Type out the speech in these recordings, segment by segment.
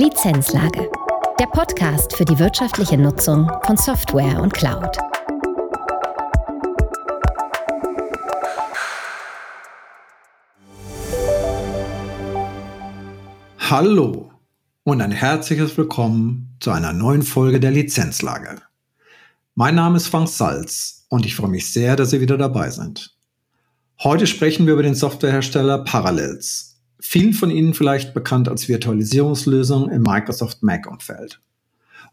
Lizenzlage. Der Podcast für die wirtschaftliche Nutzung von Software und Cloud. Hallo und ein herzliches Willkommen zu einer neuen Folge der Lizenzlage. Mein Name ist Frank Salz und ich freue mich sehr, dass Sie wieder dabei sind. Heute sprechen wir über den Softwarehersteller Parallels vielen von Ihnen vielleicht bekannt als Virtualisierungslösung im Microsoft Mac-Umfeld.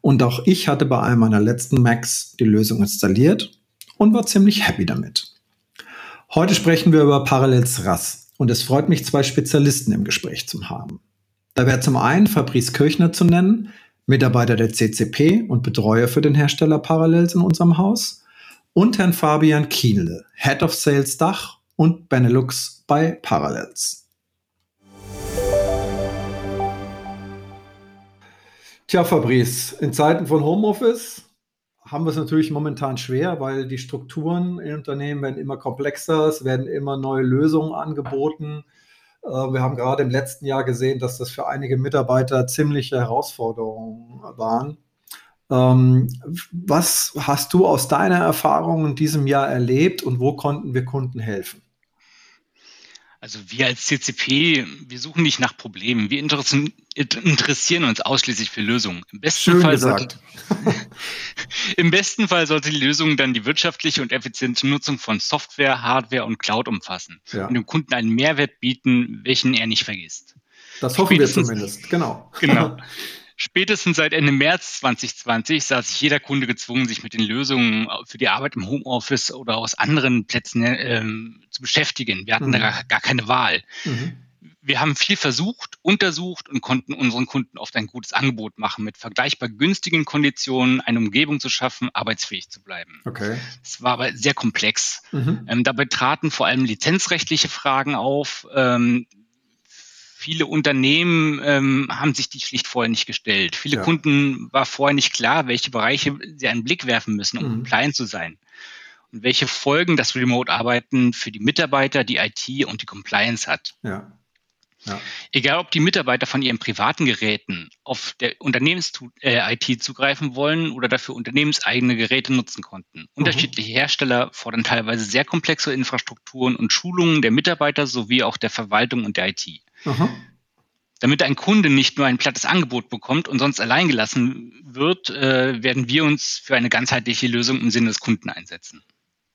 Und auch ich hatte bei einem meiner letzten Macs die Lösung installiert und war ziemlich happy damit. Heute sprechen wir über Parallels RAS und es freut mich, zwei Spezialisten im Gespräch zu haben. Da wäre zum einen Fabrice Kirchner zu nennen, Mitarbeiter der CCP und Betreuer für den Hersteller Parallels in unserem Haus, und Herrn Fabian Kienle, Head of Sales Dach und Benelux bei Parallels. Tja, Fabrice, in Zeiten von Homeoffice haben wir es natürlich momentan schwer, weil die Strukturen in Unternehmen werden immer komplexer, es werden immer neue Lösungen angeboten. Äh, wir haben gerade im letzten Jahr gesehen, dass das für einige Mitarbeiter ziemliche Herausforderungen waren. Ähm, was hast du aus deiner Erfahrung in diesem Jahr erlebt und wo konnten wir Kunden helfen? Also wir als CCP, wir suchen nicht nach Problemen. Wir interessieren uns ausschließlich für Lösungen. Im besten, Schön Fall gesagt. Sollte, Im besten Fall sollte die Lösung dann die wirtschaftliche und effiziente Nutzung von Software, Hardware und Cloud umfassen ja. und dem Kunden einen Mehrwert bieten, welchen er nicht vergisst. Das hoffen wir zumindest, genau. Genau. Spätestens seit Ende März 2020 sah sich jeder Kunde gezwungen, sich mit den Lösungen für die Arbeit im Homeoffice oder aus anderen Plätzen ähm, zu beschäftigen. Wir hatten mhm. da gar keine Wahl. Mhm. Wir haben viel versucht, untersucht und konnten unseren Kunden oft ein gutes Angebot machen, mit vergleichbar günstigen Konditionen eine Umgebung zu schaffen, arbeitsfähig zu bleiben. Okay. Es war aber sehr komplex. Mhm. Ähm, dabei traten vor allem lizenzrechtliche Fragen auf. Ähm, viele Unternehmen ähm, haben sich die schlicht vorher nicht gestellt. Viele ja. Kunden war vorher nicht klar, welche Bereiche sie einen Blick werfen müssen, um mhm. compliant zu sein. Und welche Folgen das Remote-Arbeiten für die Mitarbeiter, die IT und die Compliance hat. Ja. Ja. Egal, ob die Mitarbeiter von ihren privaten Geräten auf der Unternehmens-IT äh, zugreifen wollen oder dafür unternehmenseigene Geräte nutzen konnten. Mhm. Unterschiedliche Hersteller fordern teilweise sehr komplexe Infrastrukturen und Schulungen der Mitarbeiter sowie auch der Verwaltung und der IT. Aha. Damit ein Kunde nicht nur ein plattes Angebot bekommt und sonst allein gelassen wird, äh, werden wir uns für eine ganzheitliche Lösung im Sinne des Kunden einsetzen.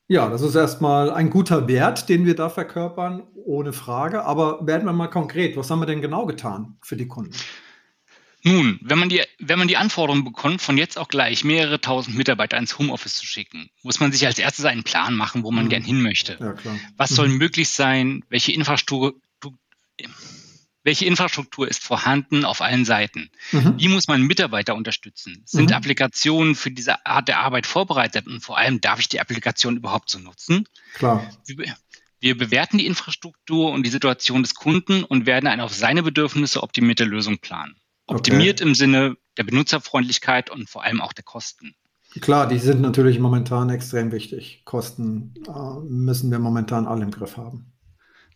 Ja, das ist erstmal ein guter Wert, den wir da verkörpern, ohne Frage. Aber werden wir mal konkret, was haben wir denn genau getan für die Kunden? Nun, wenn man, die, wenn man die Anforderung bekommt, von jetzt auch gleich mehrere tausend Mitarbeiter ins Homeoffice zu schicken, muss man sich als erstes einen Plan machen, wo man mhm. gern hin möchte. Ja, Was soll mhm. möglich sein? Welche Infrastruktur, welche Infrastruktur ist vorhanden auf allen Seiten? Mhm. Wie muss man Mitarbeiter unterstützen? Sind mhm. Applikationen für diese Art der Arbeit vorbereitet? Und vor allem, darf ich die Applikation überhaupt so nutzen? Klar. Wir bewerten die Infrastruktur und die Situation des Kunden und werden eine auf seine Bedürfnisse optimierte Lösung planen. Optimiert okay. im Sinne der Benutzerfreundlichkeit und vor allem auch der Kosten. Klar, die sind natürlich momentan extrem wichtig. Kosten äh, müssen wir momentan alle im Griff haben.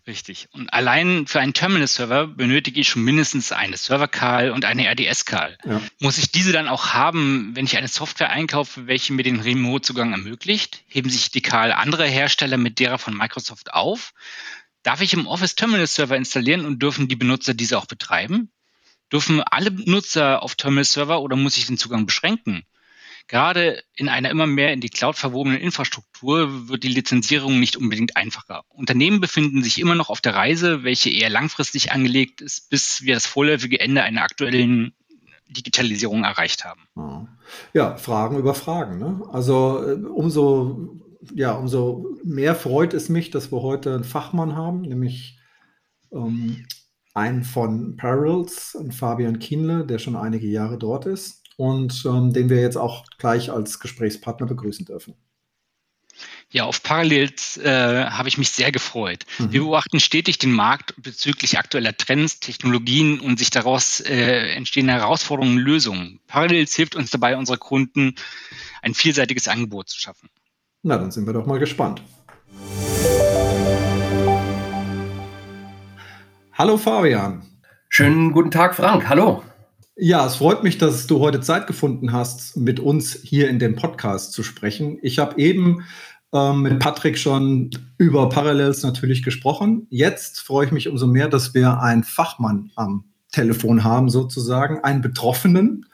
Richtig. Und allein für einen Terminal-Server benötige ich schon mindestens eine Server-Call und eine RDS-Call. Ja. Muss ich diese dann auch haben, wenn ich eine Software einkaufe, welche mir den Remote-Zugang ermöglicht? Heben sich die Call anderer Hersteller mit derer von Microsoft auf? Darf ich im Office Terminal-Server installieren und dürfen die Benutzer diese auch betreiben? Dürfen alle Nutzer auf Terminal-Server oder muss ich den Zugang beschränken? Gerade in einer immer mehr in die Cloud verwobenen Infrastruktur wird die Lizenzierung nicht unbedingt einfacher. Unternehmen befinden sich immer noch auf der Reise, welche eher langfristig angelegt ist, bis wir das vorläufige Ende einer aktuellen Digitalisierung erreicht haben. Ja, Fragen über Fragen. Ne? Also äh, umso, ja, umso mehr freut es mich, dass wir heute einen Fachmann haben, nämlich ähm, einen von Parallels, Fabian Kienle, der schon einige Jahre dort ist und ähm, den wir jetzt auch gleich als Gesprächspartner begrüßen dürfen. Ja, auf Parallels äh, habe ich mich sehr gefreut. Mhm. Wir beobachten stetig den Markt bezüglich aktueller Trends, Technologien und sich daraus äh, entstehende Herausforderungen und Lösungen. Parallels hilft uns dabei, unsere Kunden ein vielseitiges Angebot zu schaffen. Na, dann sind wir doch mal gespannt. Hallo Fabian. Schönen guten Tag, Frank. Hallo. Ja, es freut mich, dass du heute Zeit gefunden hast, mit uns hier in dem Podcast zu sprechen. Ich habe eben ähm, mit Patrick schon über Parallels natürlich gesprochen. Jetzt freue ich mich umso mehr, dass wir einen Fachmann am Telefon haben, sozusagen, einen Betroffenen.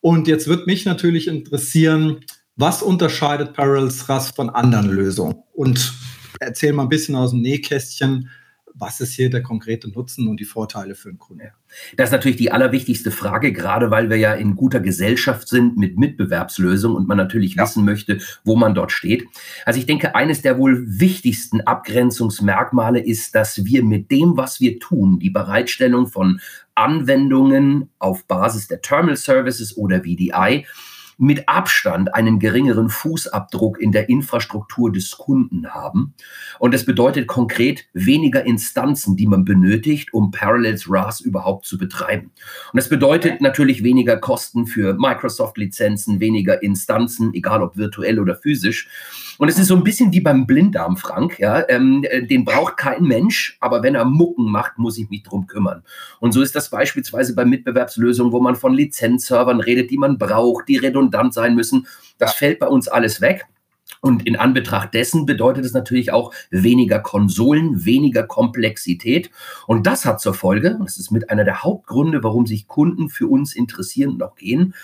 Und jetzt wird mich natürlich interessieren, was unterscheidet Parallels RAS von anderen Lösungen? Und erzähl mal ein bisschen aus dem Nähkästchen, was ist hier der konkrete Nutzen und die Vorteile für den Kunden? Das ist natürlich die allerwichtigste Frage, gerade weil wir ja in guter Gesellschaft sind mit Mitbewerbslösungen und man natürlich ja. wissen möchte, wo man dort steht. Also ich denke, eines der wohl wichtigsten Abgrenzungsmerkmale ist, dass wir mit dem, was wir tun, die Bereitstellung von Anwendungen auf Basis der Terminal Services oder VDI, mit Abstand einen geringeren Fußabdruck in der Infrastruktur des Kunden haben. Und das bedeutet konkret weniger Instanzen, die man benötigt, um Parallels RAS überhaupt zu betreiben. Und das bedeutet natürlich weniger Kosten für Microsoft-Lizenzen, weniger Instanzen, egal ob virtuell oder physisch. Und es ist so ein bisschen wie beim Blinddarm, Frank. Ja? Ähm, äh, den braucht kein Mensch, aber wenn er Mucken macht, muss ich mich drum kümmern. Und so ist das beispielsweise bei Mitbewerbslösungen, wo man von Lizenzservern redet, die man braucht, die redundant sein müssen. Das fällt bei uns alles weg. Und in Anbetracht dessen bedeutet es natürlich auch weniger Konsolen, weniger Komplexität. Und das hat zur Folge, und das ist mit einer der Hauptgründe, warum sich Kunden für uns interessieren und auch gehen,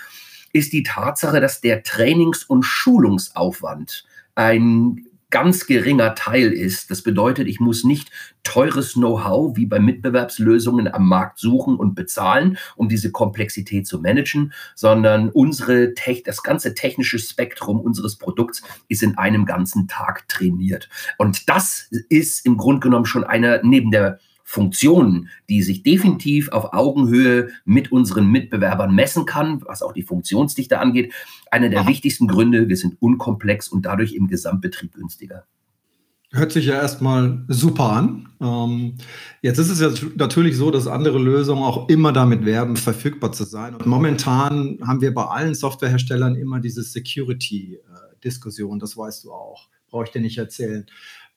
ist die Tatsache, dass der Trainings- und Schulungsaufwand ein ganz geringer Teil ist. Das bedeutet, ich muss nicht teures Know-how wie bei Mitbewerbslösungen am Markt suchen und bezahlen, um diese Komplexität zu managen, sondern unsere das ganze technische Spektrum unseres Produkts ist in einem ganzen Tag trainiert. Und das ist im Grunde genommen schon einer neben der Funktionen, die sich definitiv auf Augenhöhe mit unseren Mitbewerbern messen kann, was auch die Funktionsdichte angeht. Einer der wichtigsten Gründe, wir sind unkomplex und dadurch im Gesamtbetrieb günstiger. Hört sich ja erstmal super an. Ähm, jetzt ist es ja natürlich so, dass andere Lösungen auch immer damit werben, verfügbar zu sein. Und momentan haben wir bei allen Softwareherstellern immer diese Security-Diskussion, das weißt du auch. Brauche ich dir nicht erzählen.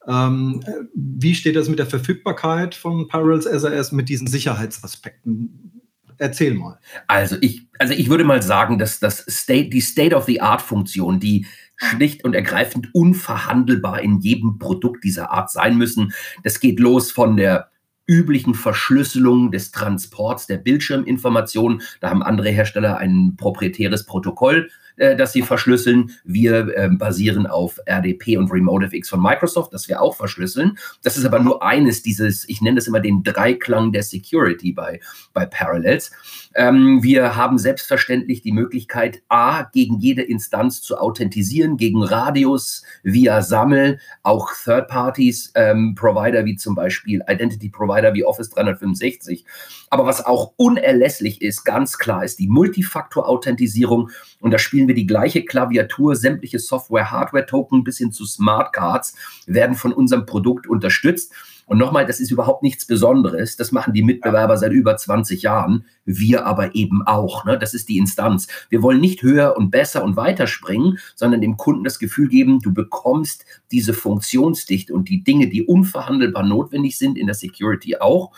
Ähm, wie steht das mit der Verfügbarkeit von Parallels SAS mit diesen Sicherheitsaspekten? Erzähl mal. Also ich, also ich würde mal sagen, dass das State, die State-of-the-Art-Funktion, die schlicht und ergreifend unverhandelbar in jedem Produkt dieser Art sein müssen. Das geht los von der üblichen Verschlüsselung des Transports der Bildschirminformationen. Da haben andere Hersteller ein proprietäres Protokoll äh, dass sie verschlüsseln. Wir äh, basieren auf RDP und RemoteFX von Microsoft, das wir auch verschlüsseln. Das ist aber nur eines dieses, ich nenne das immer den Dreiklang der Security bei, bei Parallels. Ähm, wir haben selbstverständlich die Möglichkeit, A, gegen jede Instanz zu authentisieren, gegen Radius, via Sammel, auch Third Parties, ähm, Provider wie zum Beispiel Identity Provider wie Office 365. Aber was auch unerlässlich ist, ganz klar, ist die Multifaktor-Authentisierung. Und da spielen wir die gleiche Klaviatur. Sämtliche Software-Hardware-Token bis hin zu Smart Cards werden von unserem Produkt unterstützt. Und nochmal, das ist überhaupt nichts Besonderes. Das machen die Mitbewerber seit über 20 Jahren. Wir aber eben auch. Ne? Das ist die Instanz. Wir wollen nicht höher und besser und weiter springen, sondern dem Kunden das Gefühl geben, du bekommst diese Funktionsdichte und die Dinge, die unverhandelbar notwendig sind in der Security auch.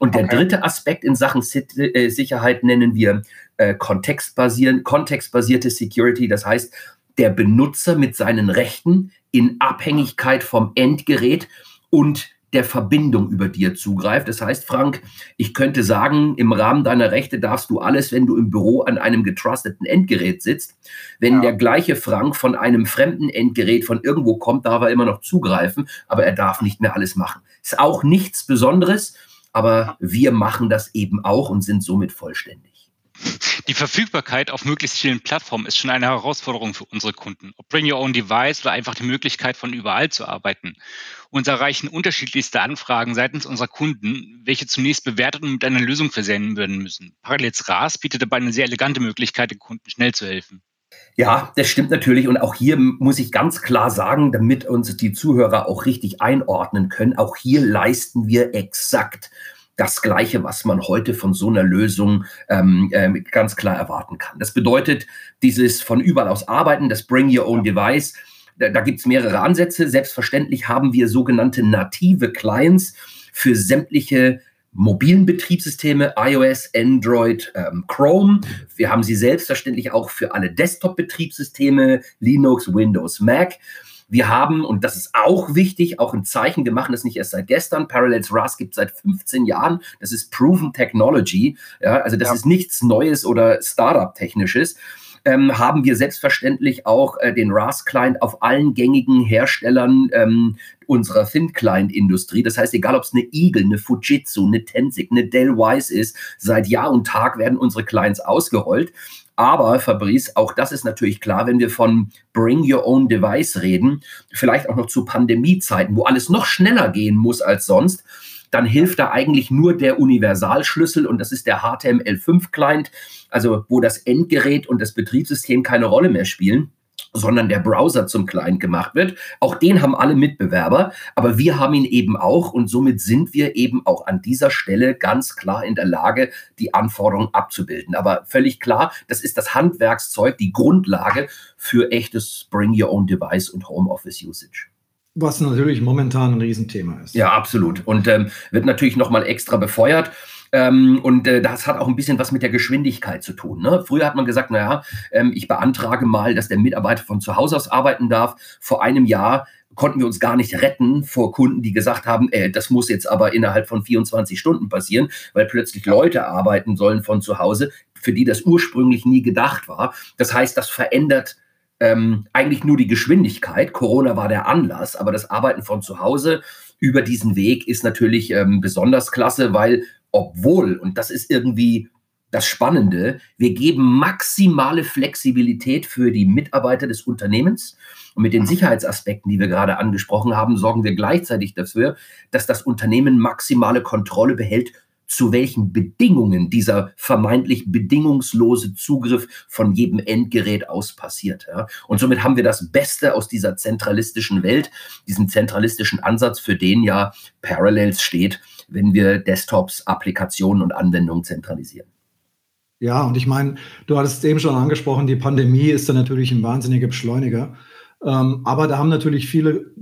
Und der okay. dritte Aspekt in Sachen äh, Sicherheit nennen wir äh, kontextbasierte Security. Das heißt, der Benutzer mit seinen Rechten in Abhängigkeit vom Endgerät und der Verbindung, über die er zugreift. Das heißt, Frank, ich könnte sagen, im Rahmen deiner Rechte darfst du alles, wenn du im Büro an einem getrusteten Endgerät sitzt. Wenn ja. der gleiche Frank von einem fremden Endgerät von irgendwo kommt, darf er immer noch zugreifen, aber er darf nicht mehr alles machen. Ist auch nichts Besonderes, aber wir machen das eben auch und sind somit vollständig. Die Verfügbarkeit auf möglichst vielen Plattformen ist schon eine Herausforderung für unsere Kunden. Ob Bring Your Own Device oder einfach die Möglichkeit, von überall zu arbeiten. Uns erreichen unterschiedlichste Anfragen seitens unserer Kunden, welche zunächst bewertet und mit einer Lösung versenden werden müssen. Parallels RAS bietet dabei eine sehr elegante Möglichkeit, den Kunden schnell zu helfen. Ja, das stimmt natürlich. Und auch hier muss ich ganz klar sagen, damit uns die Zuhörer auch richtig einordnen können, auch hier leisten wir exakt das Gleiche, was man heute von so einer Lösung ähm, äh, ganz klar erwarten kann. Das bedeutet, dieses von überall aus Arbeiten, das Bring Your Own Device, da, da gibt es mehrere Ansätze. Selbstverständlich haben wir sogenannte native Clients für sämtliche mobilen Betriebssysteme, iOS, Android, ähm, Chrome. Wir haben sie selbstverständlich auch für alle Desktop-Betriebssysteme, Linux, Windows, Mac. Wir haben, und das ist auch wichtig, auch ein Zeichen, wir machen das nicht erst seit gestern, Parallels Rust gibt es seit 15 Jahren, das ist Proven Technology, ja, also das ja. ist nichts Neues oder Startup-Technisches. Ähm, haben wir selbstverständlich auch äh, den RAS-Client auf allen gängigen Herstellern ähm, unserer Thin-Client-Industrie. Das heißt, egal ob es eine Eagle, eine Fujitsu, eine Tensik, eine Dell Wise ist, seit Jahr und Tag werden unsere Clients ausgerollt. Aber Fabrice, auch das ist natürlich klar, wenn wir von Bring Your Own Device reden, vielleicht auch noch zu Pandemiezeiten, wo alles noch schneller gehen muss als sonst, dann hilft da eigentlich nur der Universalschlüssel und das ist der HTML5-Client, also wo das Endgerät und das Betriebssystem keine Rolle mehr spielen sondern der Browser zum Client gemacht wird. Auch den haben alle Mitbewerber, aber wir haben ihn eben auch und somit sind wir eben auch an dieser Stelle ganz klar in der Lage, die Anforderungen abzubilden. Aber völlig klar, das ist das Handwerkszeug, die Grundlage für echtes Bring Your Own Device und Homeoffice Usage. Was natürlich momentan ein Riesenthema ist. Ja, absolut. Und ähm, wird natürlich nochmal extra befeuert. Ähm, und äh, das hat auch ein bisschen was mit der Geschwindigkeit zu tun. Ne? Früher hat man gesagt, naja, ähm, ich beantrage mal, dass der Mitarbeiter von zu Hause aus arbeiten darf. Vor einem Jahr konnten wir uns gar nicht retten vor Kunden, die gesagt haben, äh, das muss jetzt aber innerhalb von 24 Stunden passieren, weil plötzlich Leute arbeiten sollen von zu Hause, für die das ursprünglich nie gedacht war. Das heißt, das verändert ähm, eigentlich nur die Geschwindigkeit. Corona war der Anlass, aber das Arbeiten von zu Hause über diesen Weg ist natürlich ähm, besonders klasse, weil obwohl, und das ist irgendwie das Spannende, wir geben maximale Flexibilität für die Mitarbeiter des Unternehmens. Und mit den Sicherheitsaspekten, die wir gerade angesprochen haben, sorgen wir gleichzeitig dafür, dass das Unternehmen maximale Kontrolle behält, zu welchen Bedingungen dieser vermeintlich bedingungslose Zugriff von jedem Endgerät aus passiert. Ja. Und somit haben wir das Beste aus dieser zentralistischen Welt, diesen zentralistischen Ansatz, für den ja Parallels steht, wenn wir Desktops, Applikationen und Anwendungen zentralisieren. Ja, und ich meine, du hattest eben schon angesprochen, die Pandemie ist da natürlich ein wahnsinniger Beschleuniger. Ähm, aber da haben natürlich viele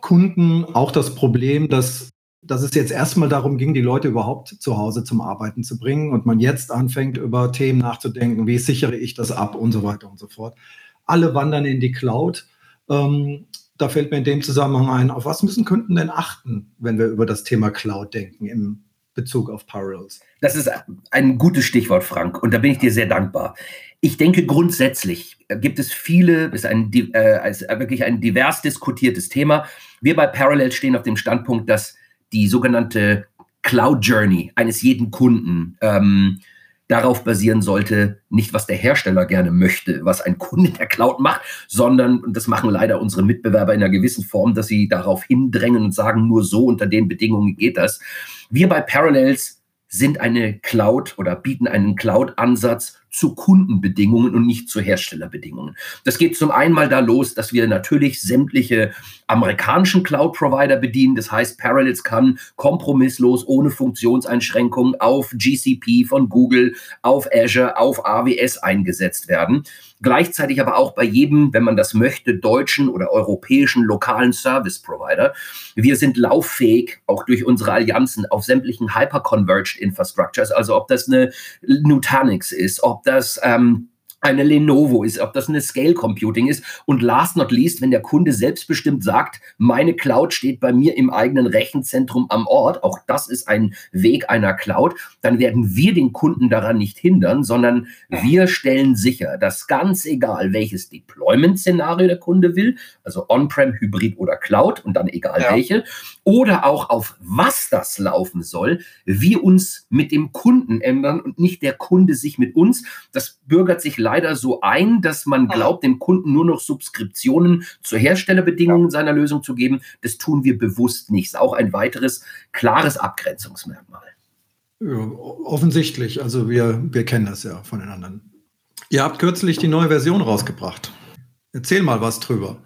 Kunden auch das Problem, dass, dass es jetzt erstmal darum ging, die Leute überhaupt zu Hause zum Arbeiten zu bringen und man jetzt anfängt, über Themen nachzudenken, wie sichere ich das ab und so weiter und so fort. Alle wandern in die Cloud. Ähm, da fällt mir in dem Zusammenhang ein, auf was müssen Kunden denn achten, wenn wir über das Thema Cloud denken im Bezug auf Parallels? Das ist ein gutes Stichwort, Frank, und da bin ich dir sehr dankbar. Ich denke, grundsätzlich gibt es viele, ist ein, äh, ist wirklich ein divers diskutiertes Thema. Wir bei Parallels stehen auf dem Standpunkt, dass die sogenannte Cloud Journey eines jeden Kunden ähm, darauf basieren sollte, nicht was der Hersteller gerne möchte, was ein Kunde der Cloud macht, sondern, und das machen leider unsere Mitbewerber in einer gewissen Form, dass sie darauf hindrängen und sagen, nur so unter den Bedingungen geht das. Wir bei Parallels sind eine Cloud oder bieten einen Cloud-Ansatz zu Kundenbedingungen und nicht zu Herstellerbedingungen. Das geht zum einen mal da los, dass wir natürlich sämtliche amerikanischen Cloud-Provider bedienen. Das heißt, Parallels kann kompromisslos ohne Funktionseinschränkungen auf GCP von Google, auf Azure, auf AWS eingesetzt werden. Gleichzeitig aber auch bei jedem, wenn man das möchte, deutschen oder europäischen lokalen Service Provider. Wir sind lauffähig, auch durch unsere Allianzen, auf sämtlichen Hyperconverged Infrastructures, also ob das eine Nutanix ist, ob das ähm, eine Lenovo ist, ob das eine Scale Computing ist. Und last not least, wenn der Kunde selbstbestimmt sagt, meine Cloud steht bei mir im eigenen Rechenzentrum am Ort, auch das ist ein Weg einer Cloud, dann werden wir den Kunden daran nicht hindern, sondern wir stellen sicher, dass ganz egal, welches Deployment-Szenario der Kunde will, also On-Prem, Hybrid oder Cloud und dann egal ja. welche, oder auch auf was das laufen soll, wir uns mit dem Kunden ändern und nicht der Kunde sich mit uns. Das bürgert sich leider so ein, dass man glaubt, dem Kunden nur noch Subskriptionen zu Herstellerbedingungen seiner Lösung zu geben. Das tun wir bewusst nicht. Ist auch ein weiteres klares Abgrenzungsmerkmal. Ja, offensichtlich. Also wir, wir kennen das ja von den anderen. Ihr habt kürzlich die neue Version rausgebracht. Erzähl mal was drüber.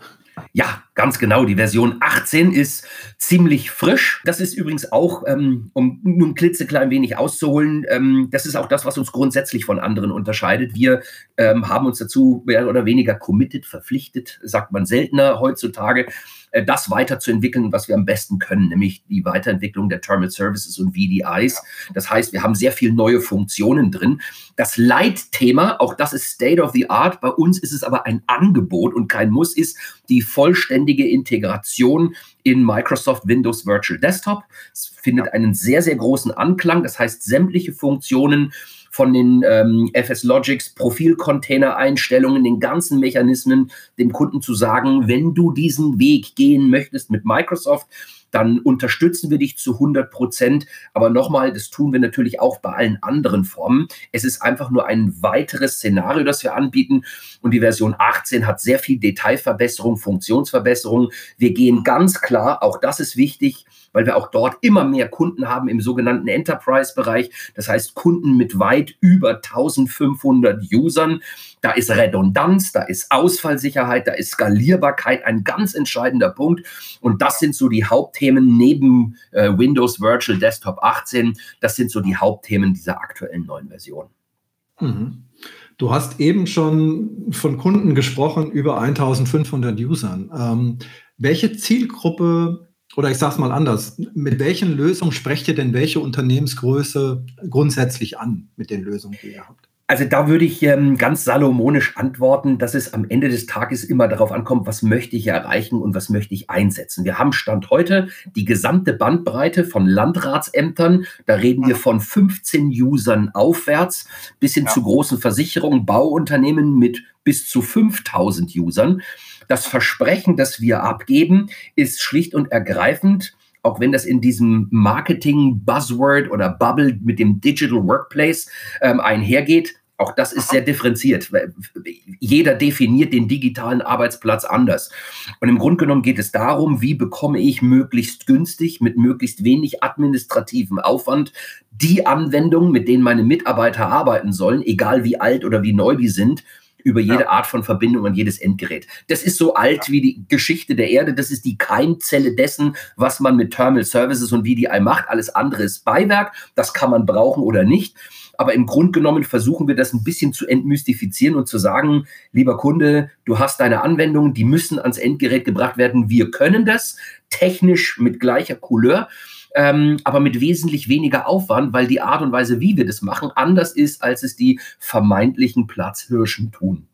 Ja, ganz genau. Die Version 18 ist ziemlich frisch. Das ist übrigens auch, ähm, um nur ein klitzeklein wenig auszuholen, ähm, das ist auch das, was uns grundsätzlich von anderen unterscheidet. Wir ähm, haben uns dazu mehr oder weniger committed, verpflichtet, sagt man seltener heutzutage, äh, das weiterzuentwickeln, was wir am besten können, nämlich die Weiterentwicklung der Terminal Services und VDIs. Das heißt, wir haben sehr viele neue Funktionen drin. Das Leitthema, auch das ist State of the Art. Bei uns ist es aber ein Angebot und kein Muss, ist die vollständige Integration in Microsoft Windows Virtual Desktop. Es findet einen sehr, sehr großen Anklang. Das heißt, sämtliche Funktionen von den ähm, FS Logics Profilcontainer-Einstellungen, den ganzen Mechanismen, dem Kunden zu sagen, wenn du diesen Weg gehen möchtest mit Microsoft, dann unterstützen wir dich zu 100 Prozent. Aber nochmal, das tun wir natürlich auch bei allen anderen Formen. Es ist einfach nur ein weiteres Szenario, das wir anbieten. Und die Version 18 hat sehr viel Detailverbesserung, Funktionsverbesserung. Wir gehen ganz klar, auch das ist wichtig, weil wir auch dort immer mehr Kunden haben im sogenannten Enterprise-Bereich. Das heißt Kunden mit weit über 1500 Usern. Da ist Redundanz, da ist Ausfallsicherheit, da ist Skalierbarkeit ein ganz entscheidender Punkt. Und das sind so die Hauptthemen neben äh, Windows Virtual Desktop 18. Das sind so die Hauptthemen dieser aktuellen neuen Version. Mhm. Du hast eben schon von Kunden gesprochen, über 1500 Usern. Ähm, welche Zielgruppe oder ich sage es mal anders, mit welchen Lösungen sprecht ihr denn welche Unternehmensgröße grundsätzlich an mit den Lösungen, die ihr habt? Also da würde ich ähm, ganz salomonisch antworten, dass es am Ende des Tages immer darauf ankommt, was möchte ich erreichen und was möchte ich einsetzen. Wir haben Stand heute die gesamte Bandbreite von Landratsämtern, da reden wir von 15 Usern aufwärts, bis hin ja. zu großen Versicherungen, Bauunternehmen mit bis zu 5000 Usern. Das Versprechen, das wir abgeben, ist schlicht und ergreifend, auch wenn das in diesem Marketing-Buzzword oder Bubble mit dem Digital Workplace ähm, einhergeht, auch das ist sehr differenziert. Jeder definiert den digitalen Arbeitsplatz anders. Und im Grunde genommen geht es darum, wie bekomme ich möglichst günstig mit möglichst wenig administrativem Aufwand die Anwendungen, mit denen meine Mitarbeiter arbeiten sollen, egal wie alt oder wie neu die sind, über jede ja. Art von Verbindung an jedes Endgerät. Das ist so alt wie die Geschichte der Erde. Das ist die Keimzelle dessen, was man mit Terminal Services und VDI macht. Alles andere ist Beiwerk. Das kann man brauchen oder nicht. Aber im Grunde genommen versuchen wir das ein bisschen zu entmystifizieren und zu sagen, lieber Kunde, du hast deine Anwendungen, die müssen ans Endgerät gebracht werden. Wir können das technisch mit gleicher Couleur ähm, aber mit wesentlich weniger Aufwand, weil die Art und Weise, wie wir das machen, anders ist, als es die vermeintlichen Platzhirschen tun.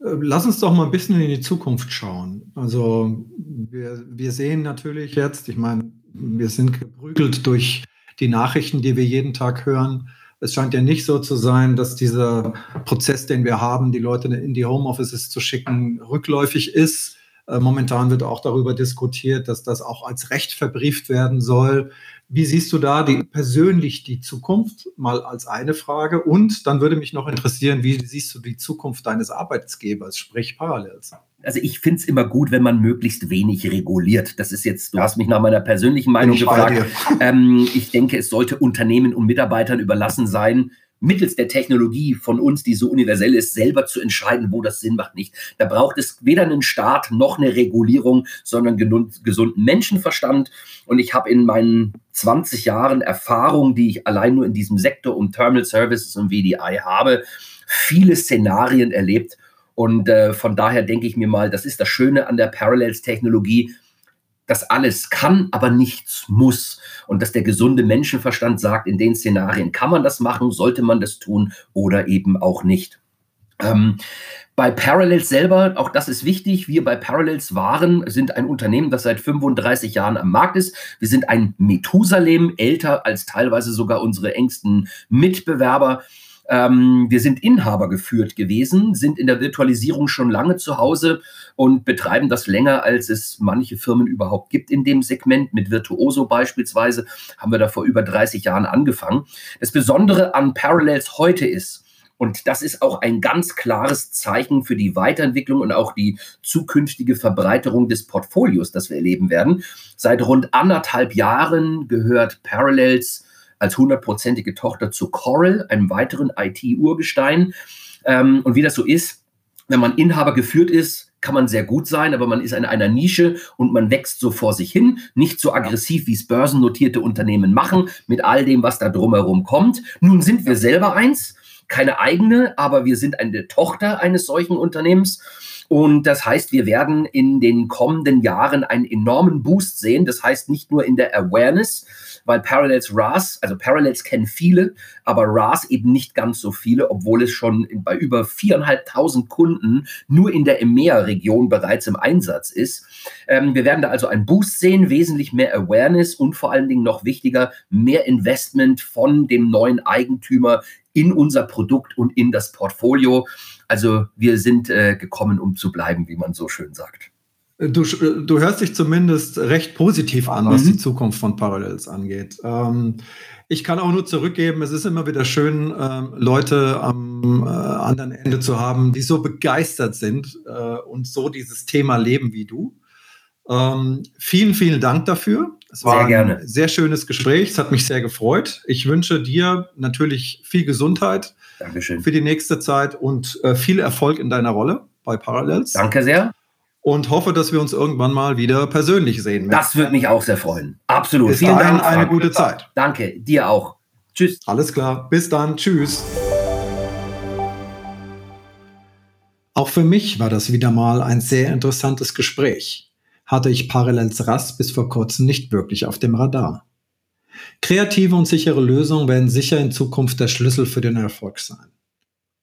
Äh, lass uns doch mal ein bisschen in die Zukunft schauen. Also wir, wir sehen natürlich jetzt, ich meine, wir sind geprügelt durch die Nachrichten, die wir jeden Tag hören. Es scheint ja nicht so zu sein, dass dieser Prozess, den wir haben, die Leute in die Homeoffices zu schicken, rückläufig ist. Äh, momentan wird auch darüber diskutiert, dass das auch als Recht verbrieft werden soll. Wie siehst du da die, persönlich die Zukunft? Mal als eine Frage. Und dann würde mich noch interessieren, wie siehst du die Zukunft deines Arbeitsgebers, sprich Parallels? Also ich finde es immer gut, wenn man möglichst wenig reguliert. Das ist jetzt, du hast mich nach meiner persönlichen Meinung ich gefragt. Ähm, ich denke, es sollte Unternehmen und Mitarbeitern überlassen sein, mittels der Technologie von uns, die so universell ist, selber zu entscheiden, wo das Sinn macht, nicht. Da braucht es weder einen Staat noch eine Regulierung, sondern gesunden Menschenverstand. Und ich habe in meinen 20 Jahren Erfahrung, die ich allein nur in diesem Sektor um Terminal Services und VDI habe, viele Szenarien erlebt. Und äh, von daher denke ich mir mal, das ist das Schöne an der Parallels-Technologie das alles kann, aber nichts muss. Und dass der gesunde Menschenverstand sagt, in den Szenarien kann man das machen, sollte man das tun oder eben auch nicht. Ähm, bei Parallels selber, auch das ist wichtig, wir bei Parallels waren, sind ein Unternehmen, das seit 35 Jahren am Markt ist. Wir sind ein Methusalem, älter als teilweise sogar unsere engsten Mitbewerber. Ähm, wir sind Inhaber geführt gewesen, sind in der Virtualisierung schon lange zu Hause und betreiben das länger, als es manche Firmen überhaupt gibt in dem Segment. Mit Virtuoso beispielsweise haben wir da vor über 30 Jahren angefangen. Das Besondere an Parallels heute ist, und das ist auch ein ganz klares Zeichen für die Weiterentwicklung und auch die zukünftige Verbreiterung des Portfolios, das wir erleben werden. Seit rund anderthalb Jahren gehört Parallels als hundertprozentige Tochter zu Coral, einem weiteren IT-Urgestein. Ähm, und wie das so ist, wenn man Inhaber geführt ist, kann man sehr gut sein, aber man ist in einer Nische und man wächst so vor sich hin, nicht so aggressiv, wie es börsennotierte Unternehmen machen, mit all dem, was da drumherum kommt. Nun sind wir selber eins, keine eigene, aber wir sind eine Tochter eines solchen Unternehmens Und das heißt, wir werden in den kommenden Jahren einen enormen Boost sehen. Das heißt nicht nur in der Awareness, weil Parallels RAS, also Parallels kennen viele, aber RAS eben nicht ganz so viele, obwohl es schon bei über viereinhalbtausend Kunden nur in der EMEA-Region bereits im Einsatz ist. Ähm, wir werden da also einen Boost sehen, wesentlich mehr Awareness und vor allen Dingen noch wichtiger, mehr Investment von dem neuen Eigentümer in unser Produkt und in das Portfolio. Also wir sind äh, gekommen, um zu bleiben, wie man so schön sagt. Du, du hörst dich zumindest recht positiv an, was mhm. die Zukunft von Parallels angeht. Ähm, ich kann auch nur zurückgeben, es ist immer wieder schön, ähm, Leute am äh, anderen Ende zu haben, die so begeistert sind äh, und so dieses Thema leben wie du. Ähm, vielen, vielen Dank dafür. Es war sehr gerne. ein sehr schönes Gespräch. Es hat mich sehr gefreut. Ich wünsche dir natürlich viel Gesundheit Dankeschön. für die nächste Zeit und äh, viel Erfolg in deiner Rolle bei Parallels. Danke sehr und hoffe, dass wir uns irgendwann mal wieder persönlich sehen. Das würde mich auch sehr freuen. Absolut. Bis Vielen Dank. Eine gute Zeit. Danke, dir auch. Tschüss. Alles klar. Bis dann. Tschüss. Auch für mich war das wieder mal ein sehr interessantes Gespräch. Hatte ich Parallels RAS bis vor kurzem nicht wirklich auf dem Radar. Kreative und sichere Lösungen werden sicher in Zukunft der Schlüssel für den Erfolg sein.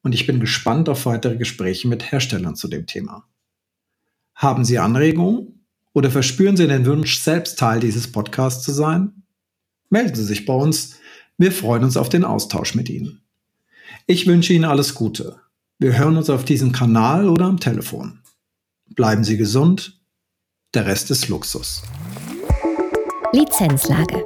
Und ich bin gespannt auf weitere Gespräche mit Herstellern zu dem Thema. Haben Sie Anregungen oder verspüren Sie den Wunsch, selbst Teil dieses Podcasts zu sein? Melden Sie sich bei uns. Wir freuen uns auf den Austausch mit Ihnen. Ich wünsche Ihnen alles Gute. Wir hören uns auf diesem Kanal oder am Telefon. Bleiben Sie gesund. Der Rest ist Luxus. Lizenzlage.